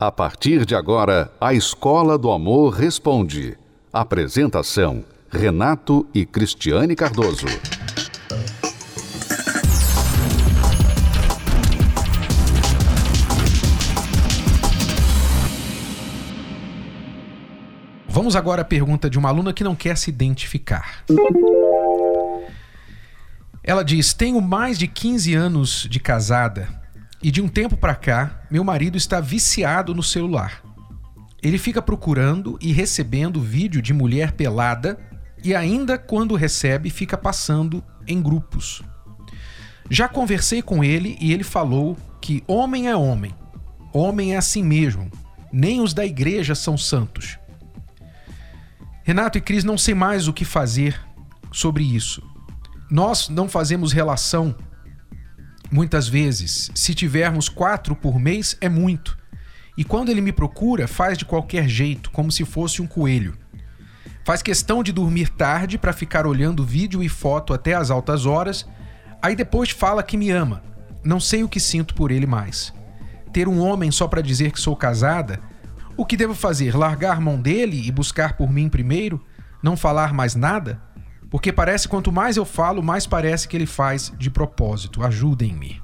A partir de agora, a Escola do Amor Responde. Apresentação: Renato e Cristiane Cardoso. Vamos agora à pergunta de uma aluna que não quer se identificar. Ela diz: Tenho mais de 15 anos de casada e de um tempo para cá, meu marido está viciado no celular. Ele fica procurando e recebendo vídeo de mulher pelada e ainda quando recebe fica passando em grupos. Já conversei com ele e ele falou que homem é homem. Homem é assim mesmo. Nem os da igreja são santos. Renato e Cris não sei mais o que fazer sobre isso. Nós não fazemos relação Muitas vezes, se tivermos quatro por mês, é muito. E quando ele me procura, faz de qualquer jeito, como se fosse um coelho. Faz questão de dormir tarde para ficar olhando vídeo e foto até as altas horas, aí depois fala que me ama. Não sei o que sinto por ele mais. Ter um homem só para dizer que sou casada? O que devo fazer? Largar mão dele e buscar por mim primeiro? Não falar mais nada? Porque parece quanto mais eu falo, mais parece que ele faz de propósito. Ajudem-me.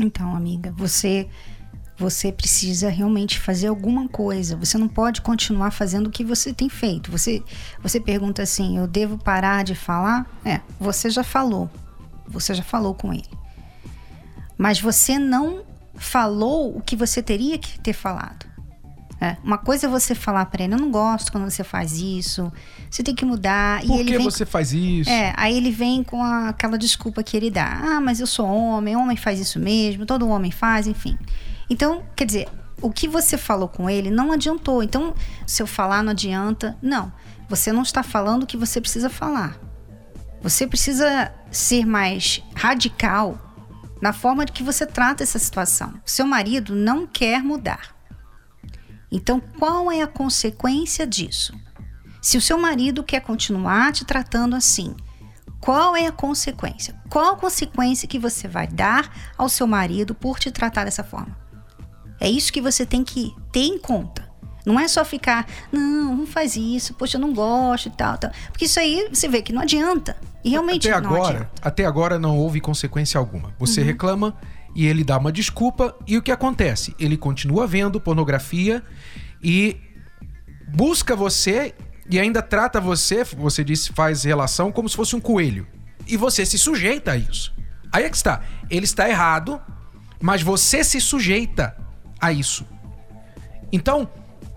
Então, amiga, você você precisa realmente fazer alguma coisa. Você não pode continuar fazendo o que você tem feito. Você você pergunta assim: "Eu devo parar de falar?" É, você já falou. Você já falou com ele. Mas você não falou o que você teria que ter falado. É, uma coisa é você falar para ele, eu não gosto quando você faz isso, você tem que mudar. Por e que vem, você faz isso? É, aí ele vem com a, aquela desculpa que ele dá. Ah, mas eu sou homem, homem faz isso mesmo, todo homem faz, enfim. Então, quer dizer, o que você falou com ele não adiantou. Então, se eu falar não adianta, não. Você não está falando o que você precisa falar. Você precisa ser mais radical na forma de que você trata essa situação. Seu marido não quer mudar. Então, qual é a consequência disso? Se o seu marido quer continuar te tratando assim, qual é a consequência? Qual a consequência que você vai dar ao seu marido por te tratar dessa forma? É isso que você tem que ter em conta. Não é só ficar, não, não faz isso, poxa, eu não gosto e tal, tal. Porque isso aí você vê que não adianta. E realmente até não agora, adianta. Até agora não houve consequência alguma. Você uhum. reclama e ele dá uma desculpa e o que acontece? Ele continua vendo pornografia e busca você e ainda trata você, você disse, faz relação como se fosse um coelho. E você se sujeita a isso. Aí é que está. Ele está errado, mas você se sujeita a isso. Então,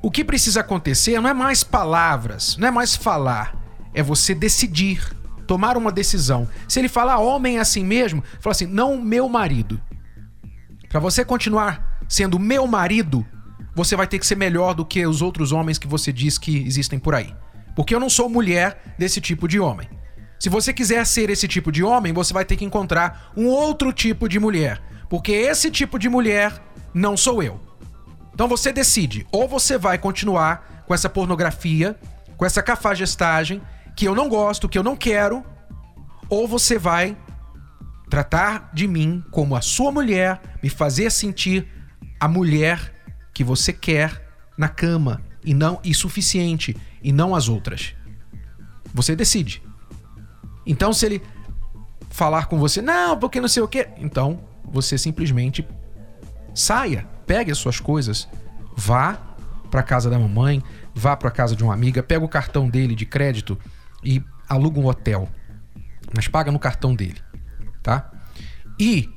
o que precisa acontecer não é mais palavras, não é mais falar, é você decidir, tomar uma decisão. Se ele falar homem é assim mesmo, fala assim: "Não meu marido". Para você continuar sendo meu marido, você vai ter que ser melhor do que os outros homens que você diz que existem por aí. Porque eu não sou mulher desse tipo de homem. Se você quiser ser esse tipo de homem, você vai ter que encontrar um outro tipo de mulher. Porque esse tipo de mulher não sou eu. Então você decide, ou você vai continuar com essa pornografia, com essa cafajestagem, que eu não gosto, que eu não quero, ou você vai tratar de mim como a sua mulher, me fazer sentir a mulher que você quer na cama e não e suficiente e não as outras. Você decide. Então se ele falar com você, não, porque não sei o quê, então você simplesmente saia, pegue as suas coisas, vá para casa da mamãe, vá para casa de uma amiga, pega o cartão dele de crédito e aluga um hotel. Mas paga no cartão dele tá? E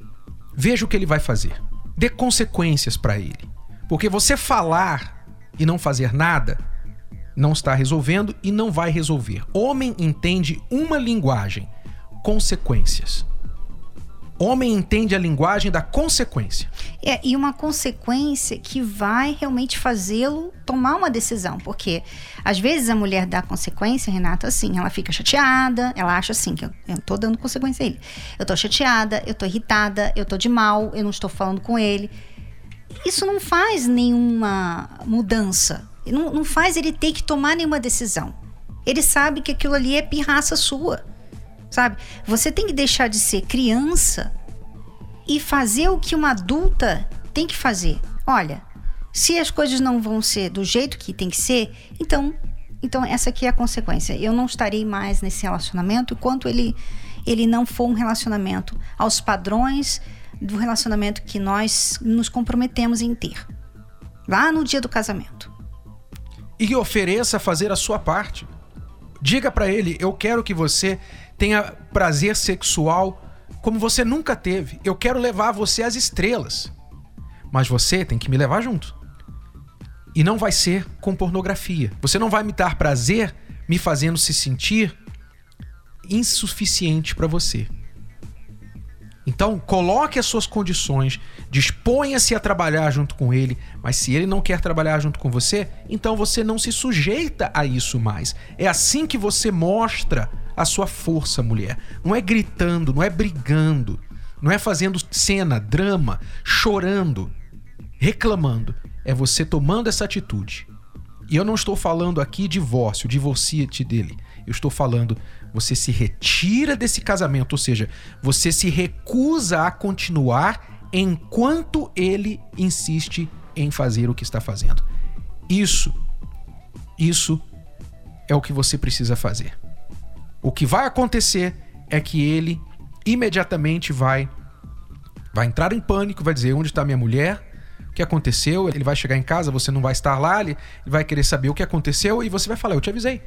veja o que ele vai fazer. Dê consequências para ele. Porque você falar e não fazer nada não está resolvendo e não vai resolver. Homem entende uma linguagem: consequências. Homem entende a linguagem da consequência. É, e uma consequência que vai realmente fazê-lo tomar uma decisão. Porque às vezes a mulher dá consequência, Renato, assim, ela fica chateada, ela acha assim, que eu, eu tô dando consequência a ele. Eu tô chateada, eu tô irritada, eu tô de mal, eu não estou falando com ele. Isso não faz nenhuma mudança. Não, não faz ele ter que tomar nenhuma decisão. Ele sabe que aquilo ali é pirraça sua sabe? Você tem que deixar de ser criança e fazer o que uma adulta tem que fazer. Olha, Se as coisas não vão ser do jeito que tem que ser, então, então essa aqui é a consequência. Eu não estarei mais nesse relacionamento enquanto ele ele não for um relacionamento aos padrões do relacionamento que nós nos comprometemos em ter. Lá no dia do casamento. E ofereça fazer a sua parte. Diga para ele: "Eu quero que você tenha prazer sexual como você nunca teve. Eu quero levar você às estrelas. Mas você tem que me levar junto. E não vai ser com pornografia. Você não vai me dar prazer me fazendo se sentir insuficiente para você. Então, coloque as suas condições, disponha-se a trabalhar junto com ele, mas se ele não quer trabalhar junto com você, então você não se sujeita a isso mais. É assim que você mostra a sua força, mulher. Não é gritando, não é brigando, não é fazendo cena, drama, chorando, reclamando. É você tomando essa atitude. E eu não estou falando aqui divórcio, divorcia-te dele. Eu estou falando, você se retira desse casamento, ou seja, você se recusa a continuar enquanto ele insiste em fazer o que está fazendo. Isso, isso é o que você precisa fazer. O que vai acontecer é que ele imediatamente vai vai entrar em pânico, vai dizer onde está minha mulher, o que aconteceu, ele vai chegar em casa, você não vai estar lá, ele vai querer saber o que aconteceu e você vai falar, eu te avisei.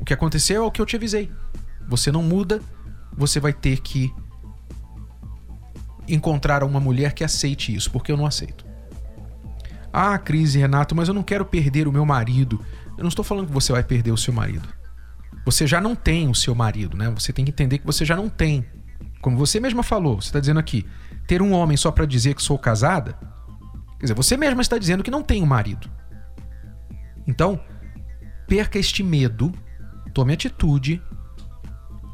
O que aconteceu é o que eu te avisei. Você não muda, você vai ter que encontrar uma mulher que aceite isso, porque eu não aceito. Ah, crise, Renato, mas eu não quero perder o meu marido. Eu não estou falando que você vai perder o seu marido. Você já não tem o seu marido, né? Você tem que entender que você já não tem. Como você mesma falou, você está dizendo aqui, ter um homem só para dizer que sou casada, quer dizer, você mesma está dizendo que não tem um marido. Então, perca este medo tome atitude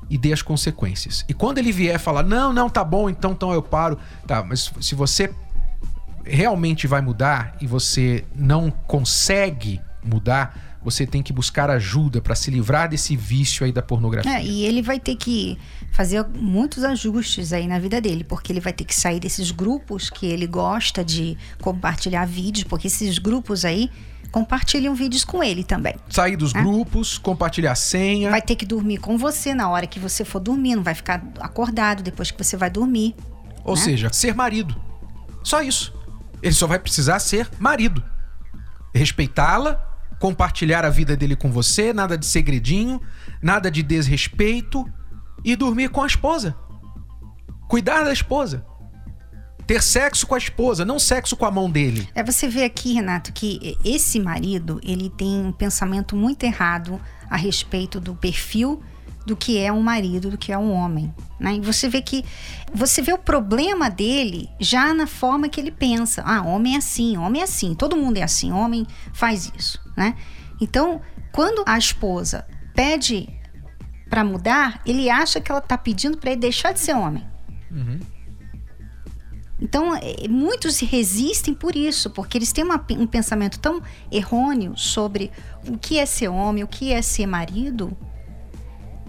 e dê as consequências. E quando ele vier falar, não, não, tá bom, então, então eu paro. Tá, mas se você realmente vai mudar e você não consegue mudar, você tem que buscar ajuda para se livrar desse vício aí da pornografia. É, e ele vai ter que fazer muitos ajustes aí na vida dele, porque ele vai ter que sair desses grupos que ele gosta de compartilhar vídeos, porque esses grupos aí compartilham vídeos com ele também. Sair dos né? grupos, compartilhar senha. Vai ter que dormir com você na hora que você for dormir, não vai ficar acordado depois que você vai dormir. Ou né? seja, ser marido. Só isso. Ele só vai precisar ser marido. Respeitá-la, compartilhar a vida dele com você, nada de segredinho, nada de desrespeito e dormir com a esposa. Cuidar da esposa ter sexo com a esposa, não sexo com a mão dele. É você vê aqui, Renato, que esse marido, ele tem um pensamento muito errado a respeito do perfil do que é um marido, do que é um homem. Né? E você vê que você vê o problema dele já na forma que ele pensa. Ah, homem é assim, homem é assim, todo mundo é assim, homem faz isso, né? Então, quando a esposa pede para mudar, ele acha que ela tá pedindo para ele deixar de ser homem. Uhum. Então, é, muitos resistem por isso, porque eles têm uma, um pensamento tão errôneo sobre o que é ser homem, o que é ser marido,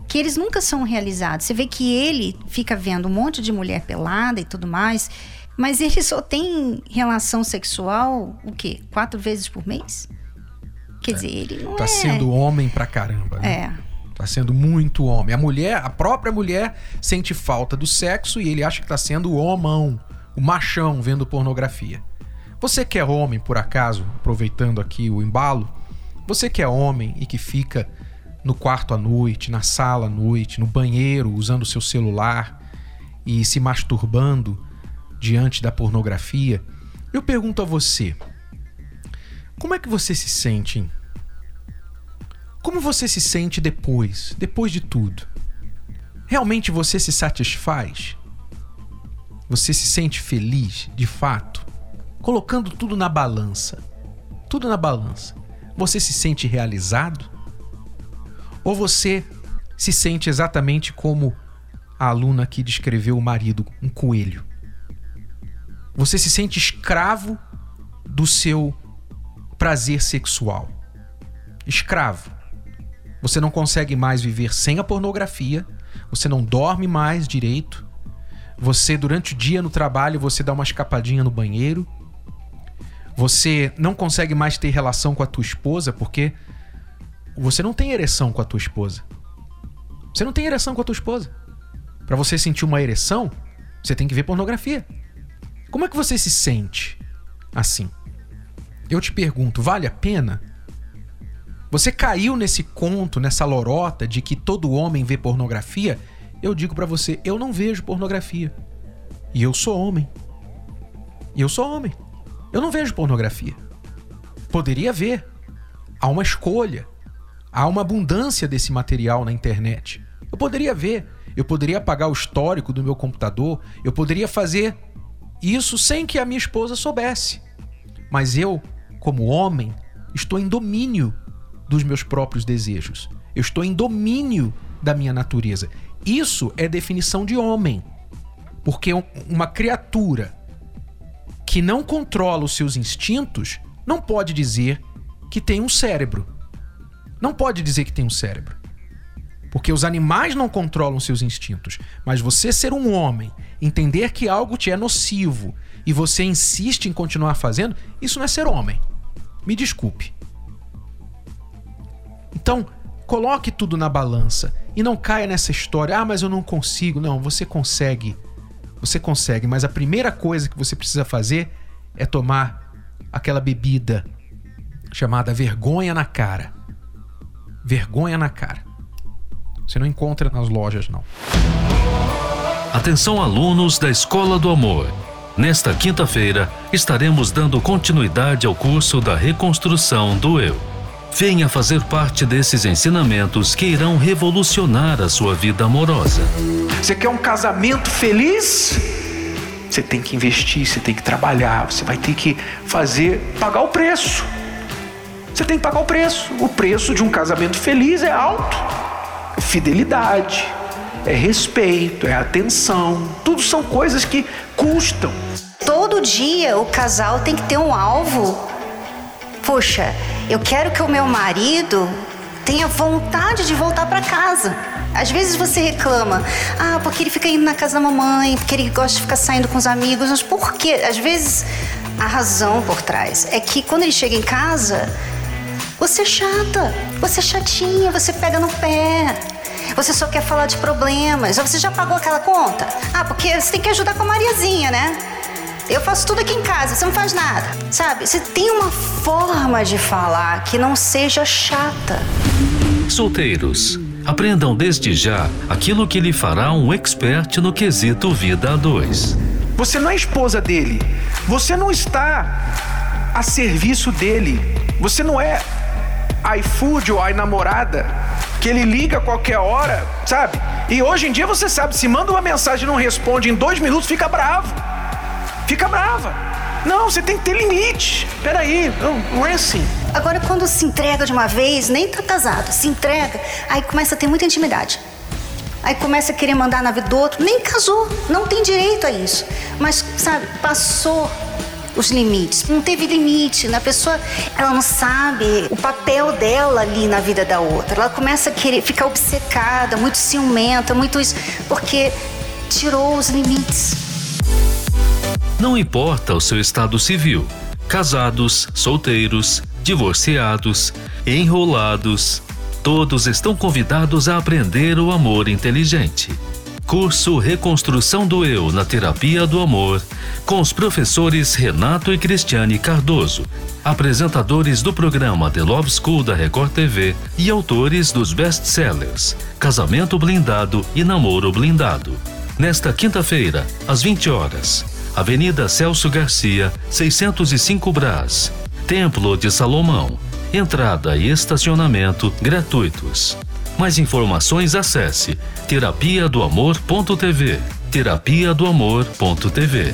que eles nunca são realizados. Você vê que ele fica vendo um monte de mulher pelada e tudo mais, mas ele só tem relação sexual, o quê? Quatro vezes por mês? Quer é, dizer, ele não tá é... sendo homem pra caramba, né? É. Tá sendo muito homem. A mulher, a própria mulher, sente falta do sexo e ele acha que tá sendo homão o machão vendo pornografia. Você que é homem, por acaso, aproveitando aqui o embalo, você que é homem e que fica no quarto à noite, na sala à noite, no banheiro, usando seu celular e se masturbando diante da pornografia, eu pergunto a você: como é que você se sente? Como você se sente depois, depois de tudo? Realmente você se satisfaz? Você se sente feliz, de fato? Colocando tudo na balança. Tudo na balança. Você se sente realizado? Ou você se sente exatamente como a aluna que descreveu o marido, um coelho? Você se sente escravo do seu prazer sexual. Escravo. Você não consegue mais viver sem a pornografia, você não dorme mais direito, você, durante o dia no trabalho, você dá uma escapadinha no banheiro. Você não consegue mais ter relação com a tua esposa porque você não tem ereção com a tua esposa. Você não tem ereção com a tua esposa. Para você sentir uma ereção, você tem que ver pornografia. Como é que você se sente assim? Eu te pergunto, vale a pena? Você caiu nesse conto, nessa lorota de que todo homem vê pornografia? Eu digo para você, eu não vejo pornografia. E eu sou homem. E eu sou homem. Eu não vejo pornografia. Poderia ver. Há uma escolha. Há uma abundância desse material na internet. Eu poderia ver. Eu poderia apagar o histórico do meu computador. Eu poderia fazer isso sem que a minha esposa soubesse. Mas eu, como homem, estou em domínio dos meus próprios desejos. Eu estou em domínio da minha natureza. Isso é definição de homem. Porque uma criatura que não controla os seus instintos não pode dizer que tem um cérebro. Não pode dizer que tem um cérebro. Porque os animais não controlam seus instintos. Mas você ser um homem, entender que algo te é nocivo e você insiste em continuar fazendo, isso não é ser homem. Me desculpe. Então, coloque tudo na balança e não caia nessa história, ah, mas eu não consigo. Não, você consegue. Você consegue, mas a primeira coisa que você precisa fazer é tomar aquela bebida chamada vergonha na cara. Vergonha na cara. Você não encontra nas lojas, não. Atenção, alunos da Escola do Amor. Nesta quinta-feira, estaremos dando continuidade ao curso da reconstrução do eu. Venha fazer parte desses ensinamentos que irão revolucionar a sua vida amorosa. Você quer um casamento feliz? Você tem que investir, você tem que trabalhar, você vai ter que fazer, pagar o preço. Você tem que pagar o preço. O preço de um casamento feliz é alto. É fidelidade, é respeito, é atenção. Tudo são coisas que custam. Todo dia o casal tem que ter um alvo. Poxa, eu quero que o meu marido tenha vontade de voltar para casa. Às vezes você reclama, ah, porque ele fica indo na casa da mamãe, porque ele gosta de ficar saindo com os amigos. Mas por quê? Às vezes a razão por trás é que quando ele chega em casa, você é chata, você é chatinha, você pega no pé. Você só quer falar de problemas. Você já pagou aquela conta? Ah, porque você tem que ajudar com a Mariazinha, né? Eu faço tudo aqui em casa, você não faz nada. Sabe? Você tem uma forma de falar que não seja chata. Solteiros. Aprendam desde já aquilo que lhe fará um expert no quesito vida a dois. Você não é esposa dele. Você não está a serviço dele. Você não é iFood ou namorada que ele liga a qualquer hora, sabe? E hoje em dia você sabe, se manda uma mensagem e não responde em dois minutos, fica bravo fica brava. Não, você tem que ter limite. Peraí, não, não é assim. Agora, quando se entrega de uma vez, nem tá casado, se entrega, aí começa a ter muita intimidade. Aí começa a querer mandar na vida do outro, nem casou, não tem direito a isso. Mas, sabe, passou os limites. Não teve limite. A pessoa, ela não sabe o papel dela ali na vida da outra. Ela começa a querer ficar obcecada, muito ciumenta, muito isso, porque tirou os limites. Não importa o seu estado civil, casados, solteiros, divorciados, enrolados, todos estão convidados a aprender o amor inteligente. Curso Reconstrução do Eu na Terapia do Amor, com os professores Renato e Cristiane Cardoso, apresentadores do programa The Love School da Record TV e autores dos best-sellers Casamento Blindado e Namoro Blindado. Nesta quinta-feira, às 20 horas, Avenida Celso Garcia, 605 Brás. Templo de Salomão. Entrada e estacionamento gratuitos. Mais informações acesse terapia do amor.tv. Terapia do amor.tv.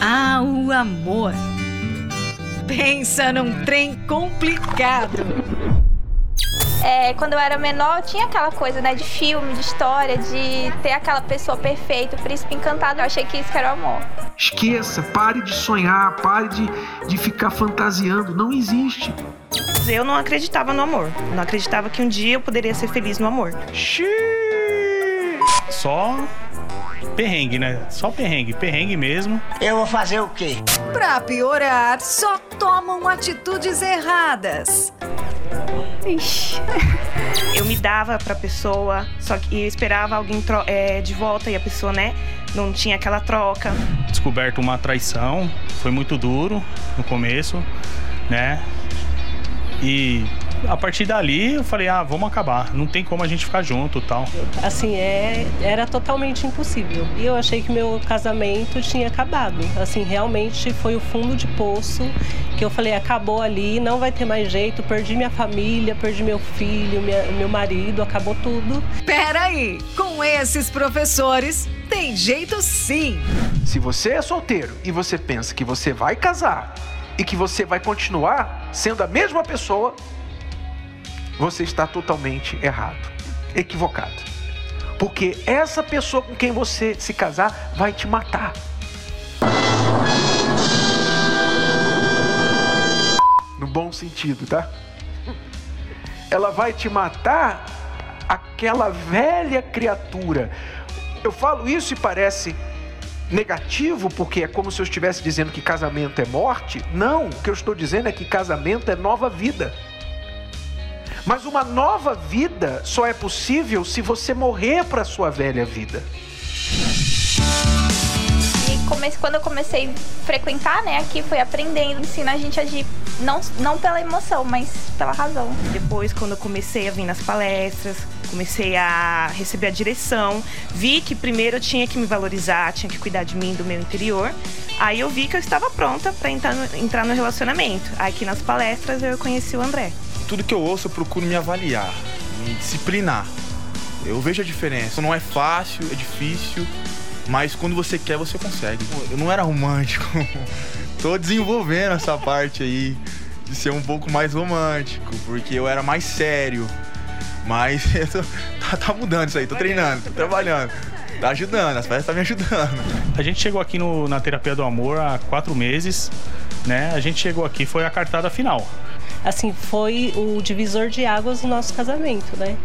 Ah, o amor. Pensa num trem complicado. É, quando eu era menor, tinha aquela coisa, né, de filme, de história, de ter aquela pessoa perfeita, o príncipe encantado. Eu achei que isso era o amor. Esqueça, pare de sonhar, pare de, de ficar fantasiando. Não existe. Eu não acreditava no amor. Não acreditava que um dia eu poderia ser feliz no amor. Xiii. só perrengue, né? Só perrengue, perrengue mesmo. Eu vou fazer o quê? Pra piorar, só tomam atitudes erradas. Ixi. Eu me dava pra pessoa, só que eu esperava alguém é, de volta e a pessoa, né, não tinha aquela troca. Descoberto uma traição, foi muito duro no começo, né? E a partir dali eu falei, ah, vamos acabar. Não tem como a gente ficar junto tal. Assim, é, era totalmente impossível. E eu achei que meu casamento tinha acabado. Assim, realmente foi o fundo de poço que eu falei, acabou ali, não vai ter mais jeito, perdi minha família, perdi meu filho, minha, meu marido, acabou tudo. Peraí, com esses professores tem jeito sim. Se você é solteiro e você pensa que você vai casar e que você vai continuar sendo a mesma pessoa, você está totalmente errado, equivocado. Porque essa pessoa com quem você se casar vai te matar. No bom sentido, tá? Ela vai te matar aquela velha criatura. Eu falo isso e parece negativo, porque é como se eu estivesse dizendo que casamento é morte. Não, o que eu estou dizendo é que casamento é nova vida. Mas uma nova vida só é possível se você morrer para a sua velha vida. E quando eu comecei a frequentar, né, aqui foi aprendendo, ensina a gente a agir não, não pela emoção, mas pela razão. Depois, quando eu comecei a vir nas palestras, comecei a receber a direção, vi que primeiro eu tinha que me valorizar, tinha que cuidar de mim, do meu interior. Aí eu vi que eu estava pronta para entrar, no, entrar no relacionamento. Aqui nas palestras eu conheci o André tudo que eu ouço eu procuro me avaliar, me disciplinar. Eu vejo a diferença. Não é fácil, é difícil, mas quando você quer, você consegue. Eu não era romântico. Tô desenvolvendo essa parte aí de ser um pouco mais romântico, porque eu era mais sério. Mas tô, tá, tá, mudando isso aí, tô treinando, tô trabalhando. Tá ajudando, as peças tá me ajudando. A gente chegou aqui no, na terapia do amor há quatro meses, né? A gente chegou aqui, foi a cartada final assim, foi o divisor de águas do nosso casamento, né?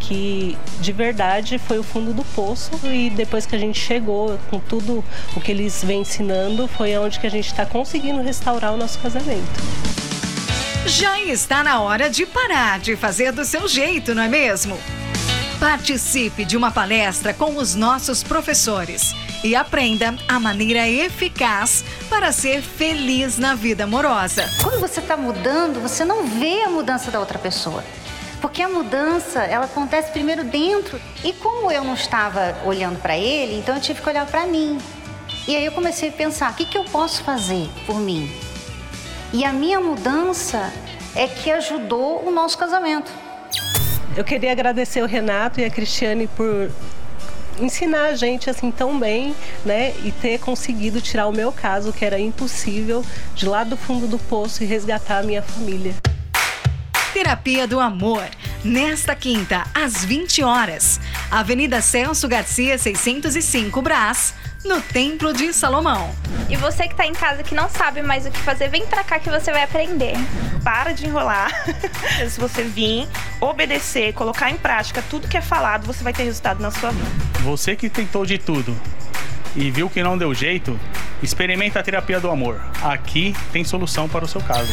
Que de verdade foi o fundo do poço e depois que a gente chegou com tudo o que eles vêm ensinando, foi onde que a gente está conseguindo restaurar o nosso casamento. Já está na hora de parar de fazer do seu jeito, não é mesmo? Participe de uma palestra com os nossos professores e aprenda a maneira eficaz para ser feliz na vida amorosa. Quando você está mudando, você não vê a mudança da outra pessoa. Porque a mudança, ela acontece primeiro dentro. E como eu não estava olhando para ele, então eu tive que olhar para mim. E aí eu comecei a pensar, o que, que eu posso fazer por mim? E a minha mudança é que ajudou o nosso casamento. Eu queria agradecer o Renato e a Cristiane por ensinar a gente assim tão bem, né? E ter conseguido tirar o meu caso, que era impossível, de lá do fundo do poço e resgatar a minha família. Terapia do Amor, nesta quinta, às 20 horas. Avenida Celso Garcia, 605 Brás no Templo de Salomão. E você que está em casa que não sabe mais o que fazer, vem pra cá que você vai aprender. Para de enrolar. Se você vir, obedecer, colocar em prática tudo que é falado, você vai ter resultado na sua vida. Você que tentou de tudo e viu que não deu jeito, experimenta a terapia do amor. Aqui tem solução para o seu caso.